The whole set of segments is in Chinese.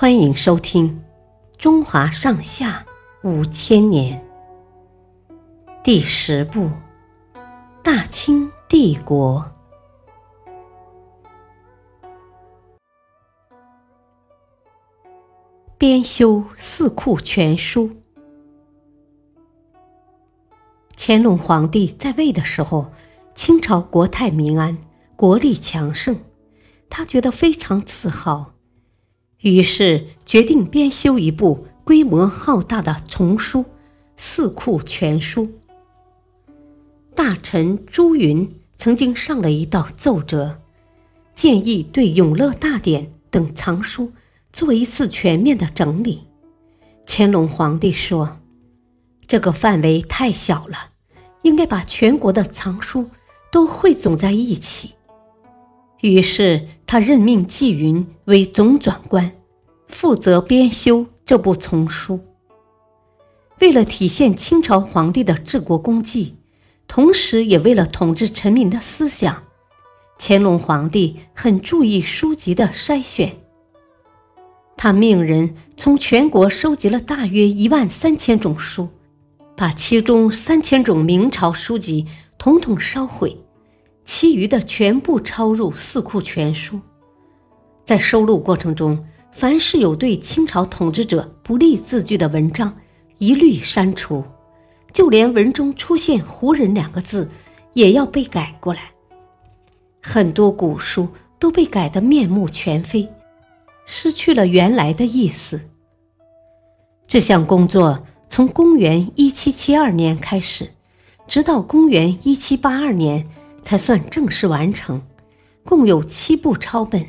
欢迎收听《中华上下五千年》第十部《大清帝国》编修《四库全书》。乾隆皇帝在位的时候，清朝国泰民安，国力强盛，他觉得非常自豪。于是决定编修一部规模浩大的丛书《四库全书》。大臣朱云曾经上了一道奏折，建议对《永乐大典》等藏书做一次全面的整理。乾隆皇帝说：“这个范围太小了，应该把全国的藏书都汇总在一起。”于是他任命纪云为总转官，负责编修这部丛书。为了体现清朝皇帝的治国功绩，同时也为了统治臣民的思想，乾隆皇帝很注意书籍的筛选。他命人从全国收集了大约一万三千种书，把其中三千种明朝书籍统统烧毁。其余的全部抄入《四库全书》。在收录过程中，凡是有对清朝统治者不利字句的文章，一律删除；就连文中出现“胡人”两个字，也要被改过来。很多古书都被改得面目全非，失去了原来的意思。这项工作从公元一七七二年开始，直到公元一七八二年。才算正式完成，共有七部抄本。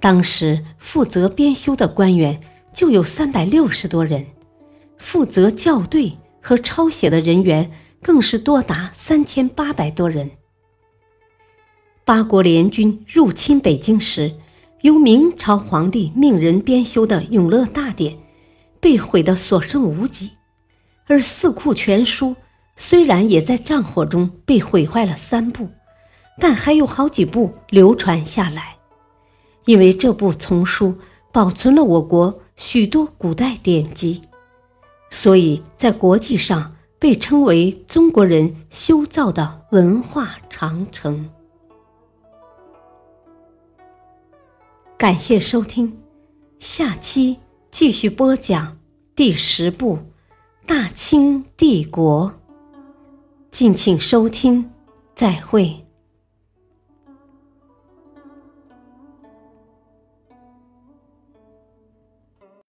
当时负责编修的官员就有三百六十多人，负责校对和抄写的人员更是多达三千八百多人。八国联军入侵北京时，由明朝皇帝命人编修的《永乐大典》被毁得所剩无几，而《四库全书》。虽然也在战火中被毁坏了三部，但还有好几部流传下来。因为这部丛书保存了我国许多古代典籍，所以在国际上被称为中国人修造的文化长城。感谢收听，下期继续播讲第十部《大清帝国》。敬请收听，再会。